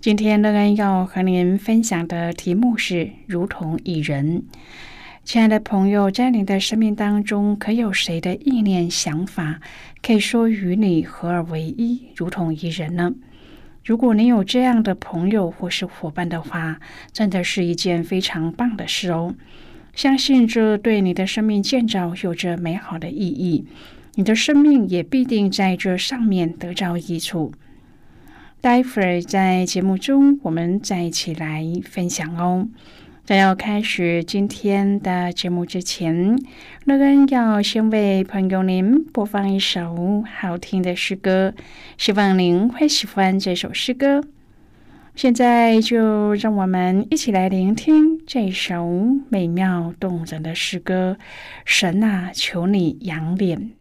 今天，乐恩要和您分享的题目是“如同一人”。亲爱的朋友，在你的生命当中，可有谁的意念、想法可以说与你合而为一，如同一人呢？如果你有这样的朋友或是伙伴的话，真的是一件非常棒的事哦！相信这对你的生命建造有着美好的意义，你的生命也必定在这上面得着益处。待会儿在节目中，我们再一起来分享哦。在要开始今天的节目之前，乐恩要先为朋友您播放一首好听的诗歌，希望您会喜欢这首诗歌。现在就让我们一起来聆听这首美妙动人的诗歌。神啊，求你扬脸。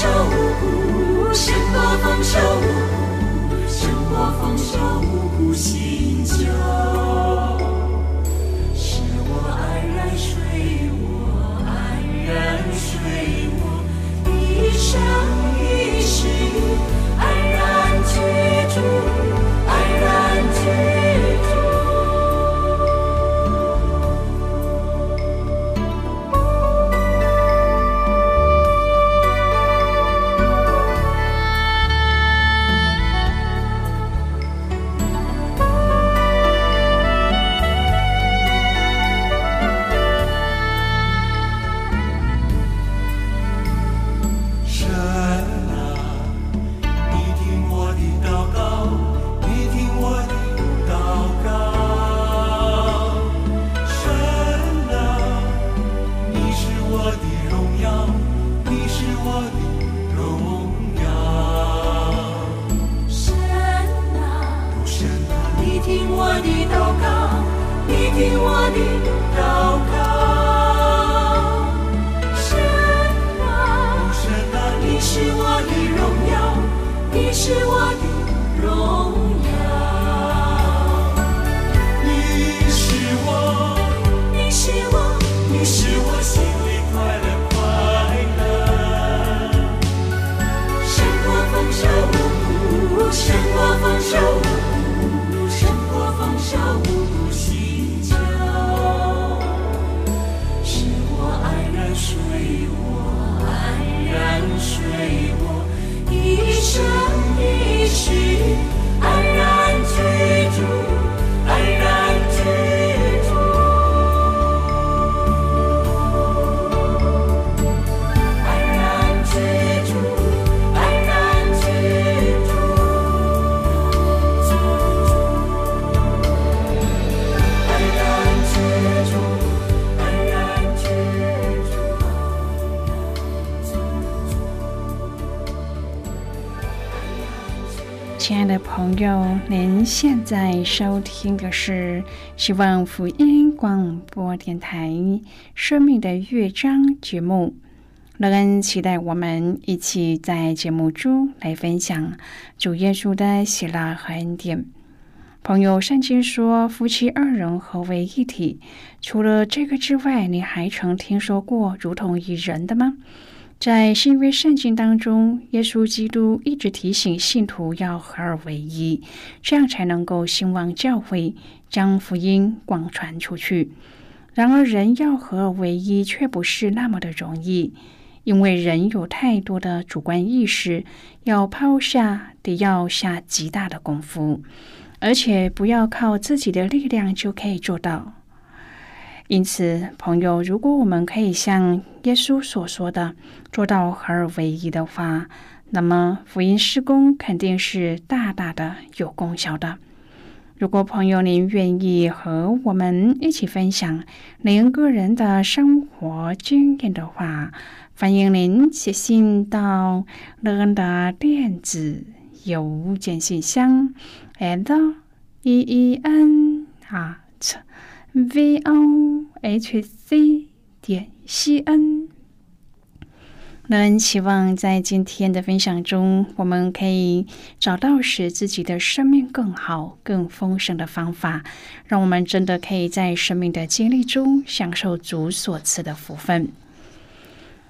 胜过丰收，胜过丰收，胜过新旧。朋友，您现在收听的是希望福音广播电台《生命的乐章》节目。乐恩期待我们一起在节目中来分享主耶稣的喜乐和恩典。朋友，圣经说夫妻二人合为一体。除了这个之外，你还曾听说过如同一人的吗？在新约圣经当中，耶稣基督一直提醒信徒要合而为一，这样才能够兴旺教会，将福音广传出去。然而，人要合而为一却不是那么的容易，因为人有太多的主观意识，要抛下得要下极大的功夫，而且不要靠自己的力量就可以做到。因此，朋友，如果我们可以像耶稣所说的做到合而为一的话，那么福音施工肯定是大大的有功效的。如果朋友您愿意和我们一起分享您个人的生活经验的话，欢迎您写信到乐恩的电子邮件信箱，and e e n 啊。V o h c 点 c n，那期望在今天的分享中，我们可以找到使自己的生命更好、更丰盛的方法，让我们真的可以在生命的经历中享受主所赐的福分。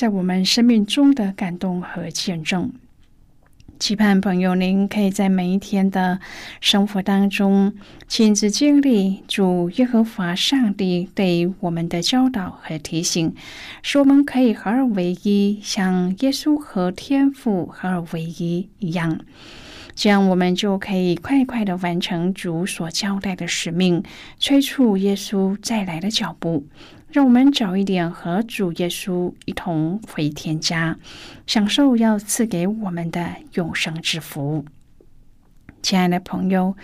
在我们生命中的感动和见证，期盼朋友您可以在每一天的生活当中亲自经历主耶和华上帝对我们的教导和提醒，使我们可以合而为一，像耶稣和天父合而为一一样，这样我们就可以快快的完成主所交代的使命，催促耶稣再来的脚步。让我们早一点和主耶稣一同回天家，享受要赐给我们的永生之福。亲爱的朋友，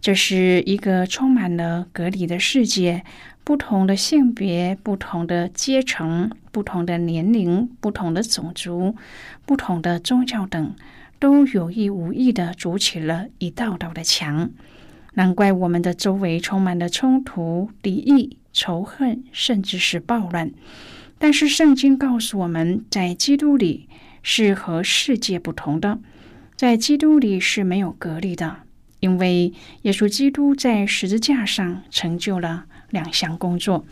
这是一个充满了隔离的世界，不同的性别、不同的阶层、不同的年龄、不同的种族、不同的宗教等，都有意无意的筑起了一道道的墙。难怪我们的周围充满了冲突、敌意。仇恨，甚至是暴乱。但是圣经告诉我们，在基督里是和世界不同的，在基督里是没有隔离的，因为耶稣基督在十字架上成就了两项工作：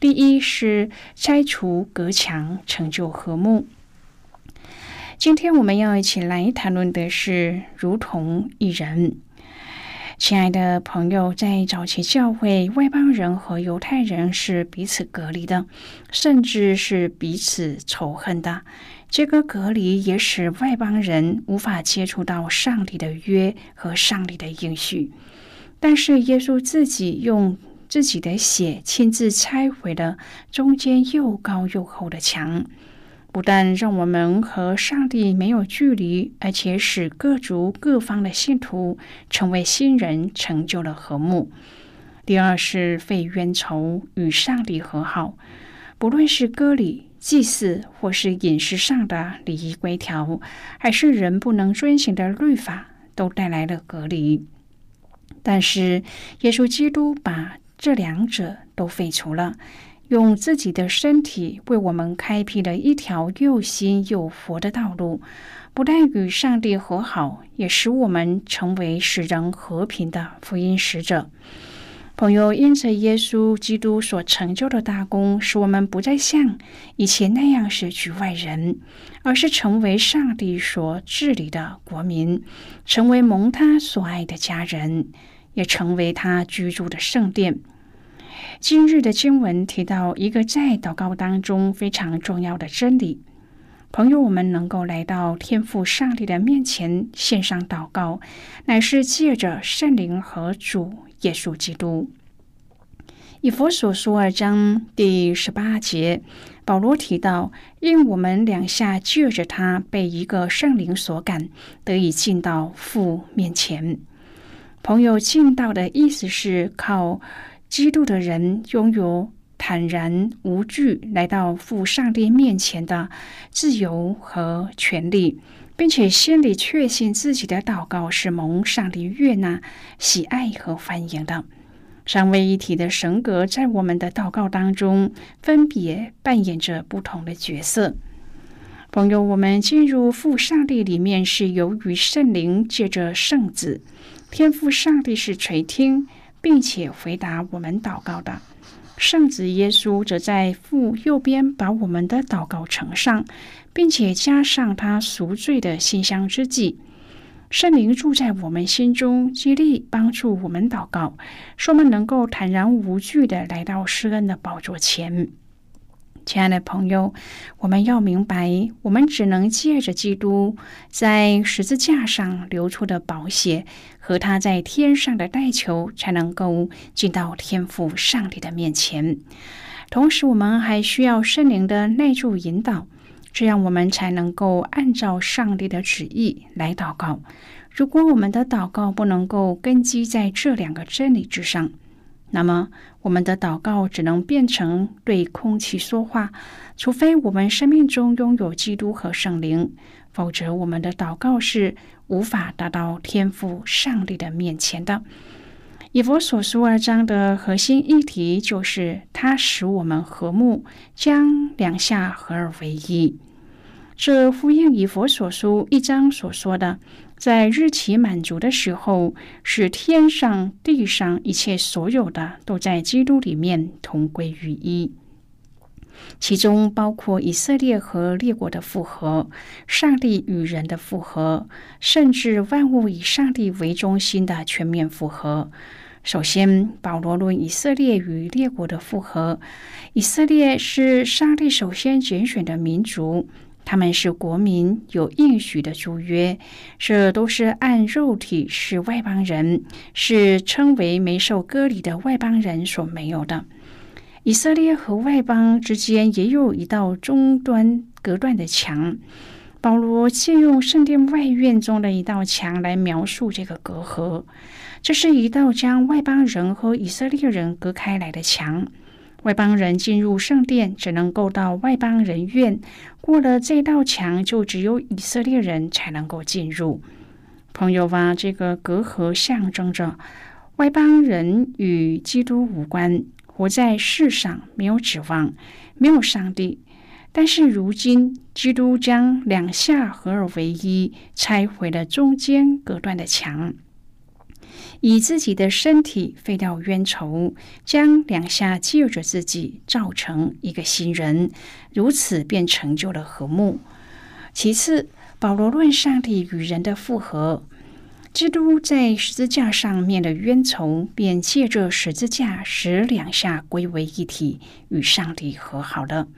第一是拆除隔墙，成就和睦。今天我们要一起来谈论的是，如同一人。亲爱的朋友，在早期教会，外邦人和犹太人是彼此隔离的，甚至是彼此仇恨的。这个隔离也使外邦人无法接触到上帝的约和上帝的应许。但是耶稣自己用自己的血亲自拆毁了中间又高又厚的墙。不但让我们和上帝没有距离，而且使各族各方的信徒成为新人，成就了和睦。第二是废冤仇，与上帝和好。不论是割礼、祭祀，或是饮食上的礼仪规条，还是人不能遵行的律法，都带来了隔离。但是耶稣基督把这两者都废除了。用自己的身体为我们开辟了一条又新又佛的道路，不但与上帝和好，也使我们成为使人和平的福音使者。朋友，因着耶稣基督所成就的大功，使我们不再像以前那样是局外人，而是成为上帝所治理的国民，成为蒙他所爱的家人，也成为他居住的圣殿。今日的经文提到一个在祷告当中非常重要的真理，朋友，我们能够来到天父上帝的面前献上祷告，乃是借着圣灵和主耶稣基督。以佛所说二章第十八节，保罗提到，因我们两下借着他被一个圣灵所感，得以进到父面前。朋友，进到的意思是靠。基督的人拥有坦然无惧来到父上帝面前的自由和权利，并且心里确信自己的祷告是蒙上帝悦纳、喜爱和欢迎的。三位一体的神格在我们的祷告当中分别扮演着不同的角色。朋友，我们进入父上帝里面是由于圣灵借着圣子，天父上帝是垂听。并且回答我们祷告的圣子耶稣，则在父右边把我们的祷告呈上，并且加上他赎罪的馨香之际。圣灵住在我们心中，激励帮助我们祷告，使我们能够坦然无惧的来到施恩的宝座前。亲爱的朋友，我们要明白，我们只能借着基督在十字架上流出的宝血和他在天上的代求，才能够进到天父上帝的面前。同时，我们还需要圣灵的内助引导，这样我们才能够按照上帝的旨意来祷告。如果我们的祷告不能够根基在这两个真理之上，那么，我们的祷告只能变成对空气说话，除非我们生命中拥有基督和圣灵，否则我们的祷告是无法达到天父上帝的面前的。以佛所书二章的核心议题就是，它使我们和睦，将两下合而为一。这呼应以佛所书一章所说的。在日期满足的时候，使天上地上一切所有的都在基督里面同归于一，其中包括以色列和列国的复合，上帝与人的复合，甚至万物以上帝为中心的全面复合。首先，保罗论以色列与列国的复合，以色列是上帝首先拣选的民族。他们是国民，有应许的主约，这都是按肉体是外邦人，是称为没受割礼的外邦人所没有的。以色列和外邦之间也有一道终端隔断的墙。保罗借用圣殿外院中的一道墙来描述这个隔阂，这是一道将外邦人和以色列人隔开来的墙。外邦人进入圣殿，只能够到外邦人院。过了这道墙，就只有以色列人才能够进入。朋友啊，这个隔阂象征着外邦人与基督无关，活在世上没有指望，没有上帝。但是如今，基督将两下合而为一，拆毁了中间隔断的墙。以自己的身体废掉冤仇，将两下借着自己造成一个新人，如此便成就了和睦。其次，保罗论上帝与人的复合，基督在十字架上面的冤仇，便借着十字架使两下归为一体，与上帝和好了。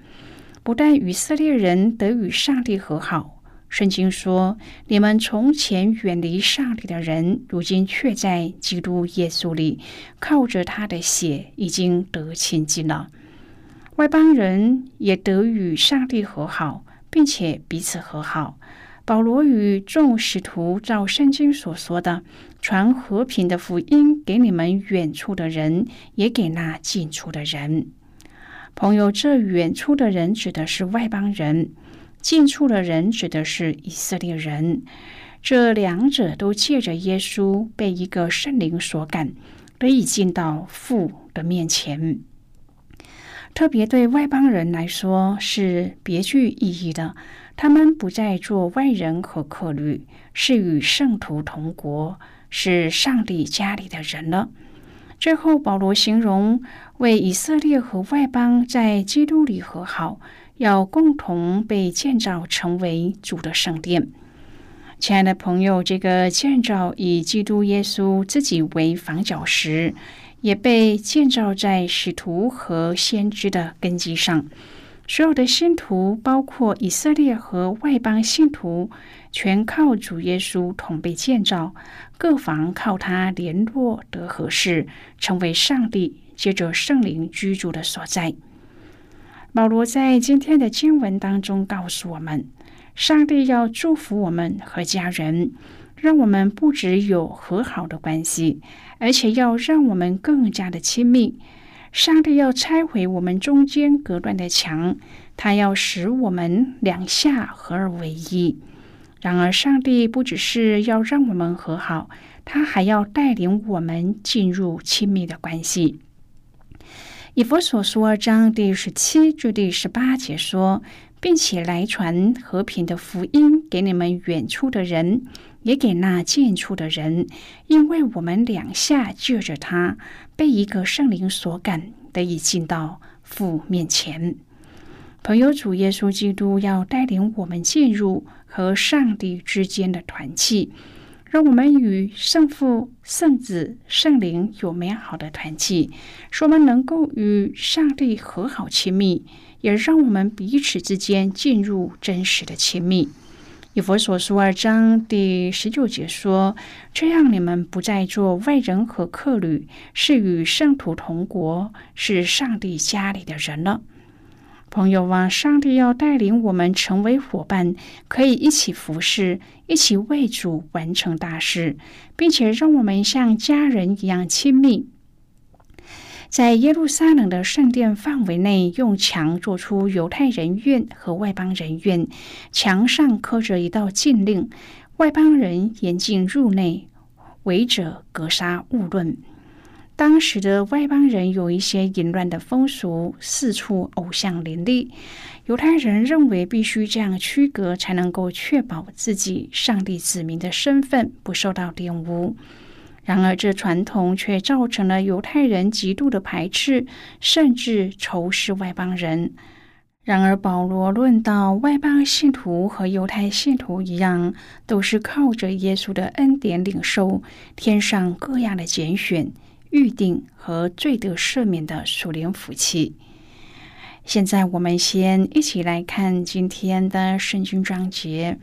不但以色列人得与上帝和好。圣经说：“你们从前远离上帝的人，如今却在基督耶稣里，靠着他的血已经得亲近了。外邦人也得与上帝和好，并且彼此和好。保罗与众使徒照圣经所说的，传和平的福音给你们远处的人，也给那近处的人。朋友，这远处的人指的是外邦人。”近处的人指的是以色列人，这两者都借着耶稣被一个圣灵所感，得以进到父的面前。特别对外邦人来说是别具意义的。他们不再做外人和客旅，是与圣徒同国，是上帝家里的人了。最后，保罗形容为以色列和外邦在基督里和好，要共同被建造成为主的圣殿。亲爱的朋友，这个建造以基督耶稣自己为房角石。也被建造在使徒和先知的根基上。所有的信徒，包括以色列和外邦信徒，全靠主耶稣同被建造，各房靠他联络得合适，成为上帝借着圣灵居住的所在。保罗在今天的经文当中告诉我们，上帝要祝福我们和家人。让我们不只有和好的关系，而且要让我们更加的亲密。上帝要拆毁我们中间隔断的墙，他要使我们两下合而为一。然而，上帝不只是要让我们和好，他还要带领我们进入亲密的关系。以佛所说二章第十七至第十八节说，并且来传和平的福音给你们远处的人。也给那近处的人，因为我们两下借着他，被一个圣灵所感，得以进到父面前。朋友，主耶稣基督要带领我们进入和上帝之间的团契，让我们与圣父、圣子、圣灵有美好的团契，使我们能够与上帝和好亲密，也让我们彼此之间进入真实的亲密。以佛所书二章第十九节说：“这样，你们不再做外人和客旅，是与圣徒同国，是上帝家里的人了。”朋友啊，上帝要带领我们成为伙伴，可以一起服侍，一起为主完成大事，并且让我们像家人一样亲密。在耶路撒冷的圣殿范围内，用墙做出犹太人院和外邦人院，墙上刻着一道禁令：外邦人严禁入内，违者格杀勿论。当时的外邦人有一些淫乱的风俗，四处偶像林立。犹太人认为必须这样区隔，才能够确保自己上帝子民的身份不受到玷污。然而，这传统却造成了犹太人极度的排斥，甚至仇视外邦人。然而，保罗论到外邦信徒和犹太信徒一样，都是靠着耶稣的恩典领受天上各样的拣选、预定和罪得赦免的属灵福气。现在，我们先一起来看今天的圣经章节。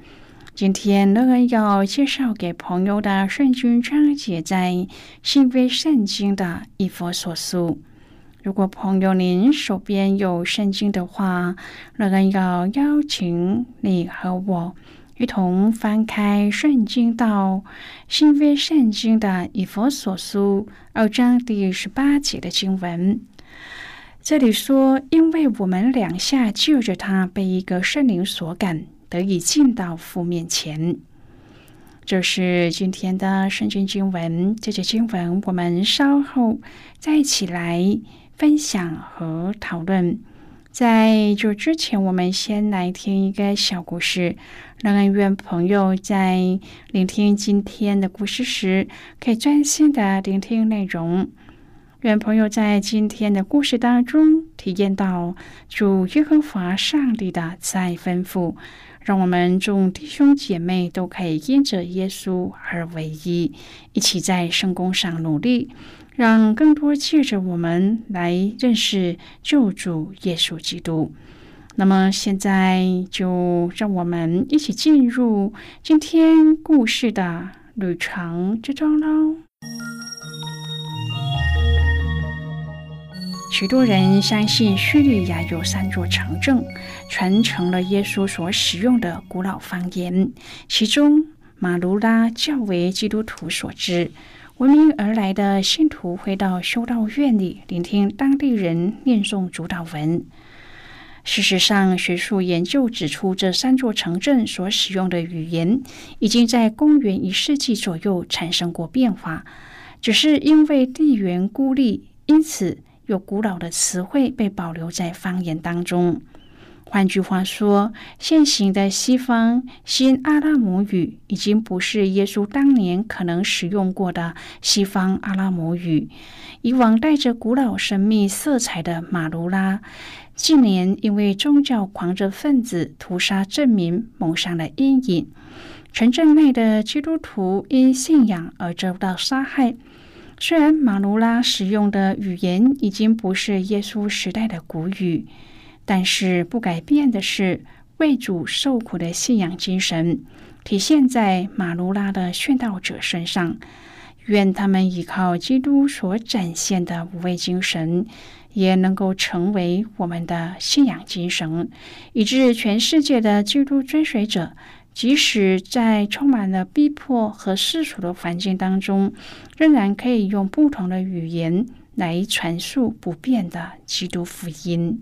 今天乐恩要介绍给朋友的圣经章节，在新约圣经的一佛所书。如果朋友您手边有圣经的话，乐恩要邀请你和我一同翻开圣经到新约圣经的以佛所书二章第十八节的经文。这里说：“因为我们两下就着他被一个圣灵所感。”得以进到父面前，这是今天的圣经经文。这节经文我们稍后再一起来分享和讨论。在这之前，我们先来听一个小故事，让愿朋友在聆听今天的故事时，可以专心的聆听内容。愿朋友在今天的故事当中体验到主耶和华上帝的慈爱吩咐。让我们众弟兄姐妹都可以因着耶稣而为一，一起在圣功上努力，让更多借着我们来认识救主耶稣基督。那么现在就让我们一起进入今天故事的旅程之中喽。许多人相信叙利亚有三座城镇，传承了耶稣所使用的古老方言。其中，马卢拉较为基督徒所知。闻名而来的信徒会到修道院里聆听当地人念诵主祷文。事实上，学术研究指出，这三座城镇所使用的语言已经在公元一世纪左右产生过变化，只是因为地缘孤立，因此。有古老的词汇被保留在方言当中。换句话说，现行的西方新阿拉姆语已经不是耶稣当年可能使用过的西方阿拉姆语。以往带着古老神秘色彩的马卢拉，近年因为宗教狂热分子屠杀镇民蒙上了阴影。城镇内的基督徒因信仰而遭到杀害。虽然马卢拉使用的语言已经不是耶稣时代的古语。但是不改变的是，为主受苦的信仰精神体现在马卢拉的殉道者身上。愿他们依靠基督所展现的无畏精神，也能够成为我们的信仰精神，以致全世界的基督追随者，即使在充满了逼迫和世俗的环境当中，仍然可以用不同的语言来传述不变的基督福音。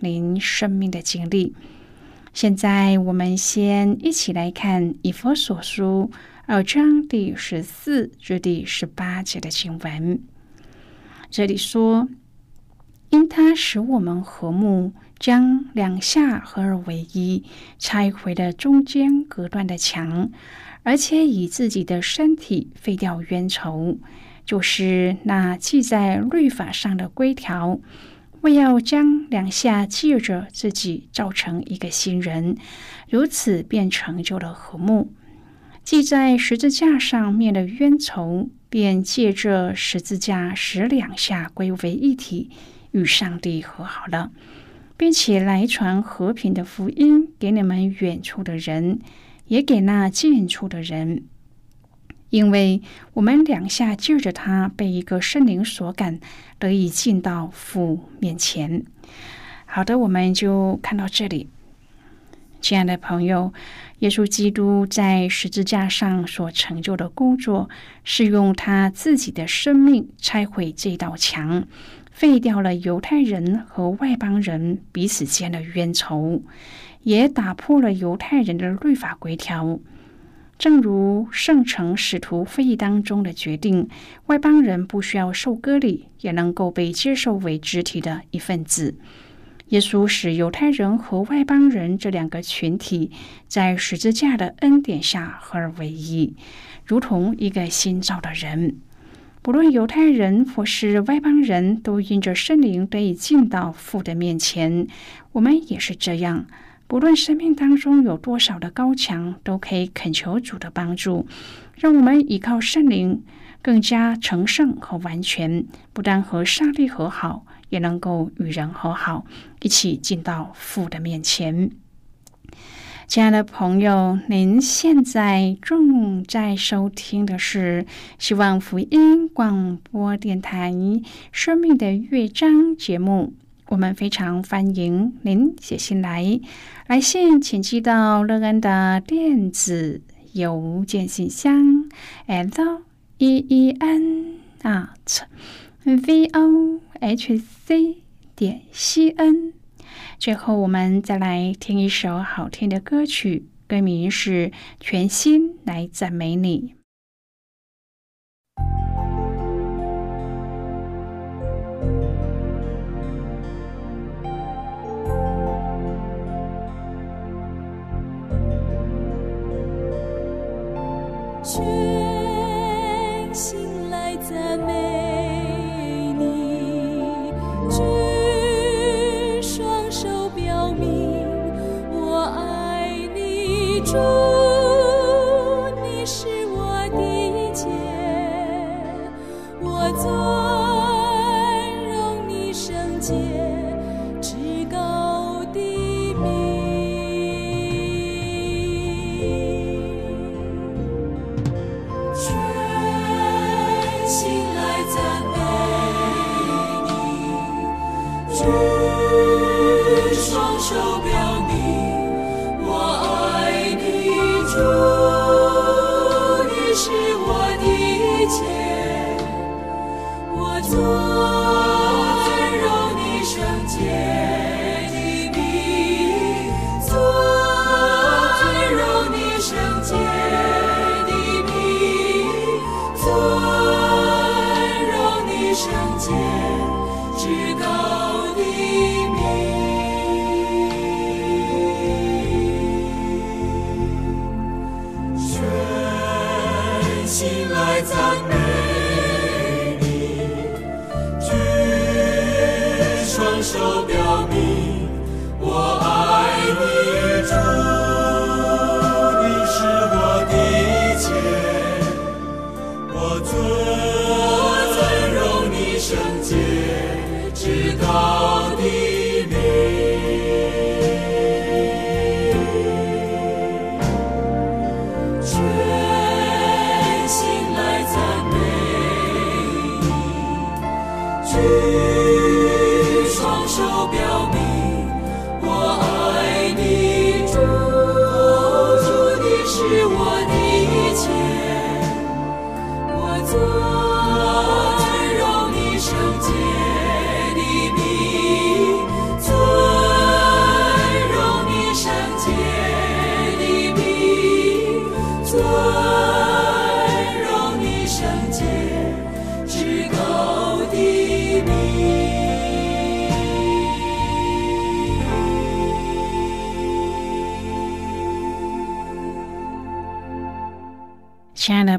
您生命的经历。现在，我们先一起来看《以佛所书》二章第十四至第十八节的经文。这里说：“因他使我们和睦，将两下合而为一，拆毁了中间隔断的墙，而且以自己的身体废掉冤仇，就是那记在律法上的规条。”为要将两下借着自己造成一个新人，如此便成就了和睦。记在十字架上面的冤仇，便借着十字架使两下归为一体，与上帝和好了，并且来传和平的福音给你们远处的人，也给那近处的人。因为我们两下救着他被一个圣灵所感，得以进到父面前。好的，我们就看到这里，亲爱的朋友，耶稣基督在十字架上所成就的工作，是用他自己的生命拆毁这道墙，废掉了犹太人和外邦人彼此间的冤仇，也打破了犹太人的律法规条。正如圣城使徒会议当中的决定，外邦人不需要受割礼，也能够被接受为肢体的一份子。耶稣使犹太人和外邦人这两个群体在十字架的恩典下合而为一，如同一个新造的人。不论犹太人或是外邦人都因着圣灵得以进到父的面前，我们也是这样。不论生命当中有多少的高墙，都可以恳求主的帮助，让我们依靠圣灵更加成圣和完全，不但和上帝和好，也能够与人和好，一起进到父的面前。亲爱的朋友，您现在正在收听的是希望福音广播电台《生命的乐章》节目。我们非常欢迎您写信来，来信请寄到乐安的电子邮件信箱，l e e n at v o h c 点 c n。最后，我们再来听一首好听的歌曲，歌名是《全心来赞美你》。全圣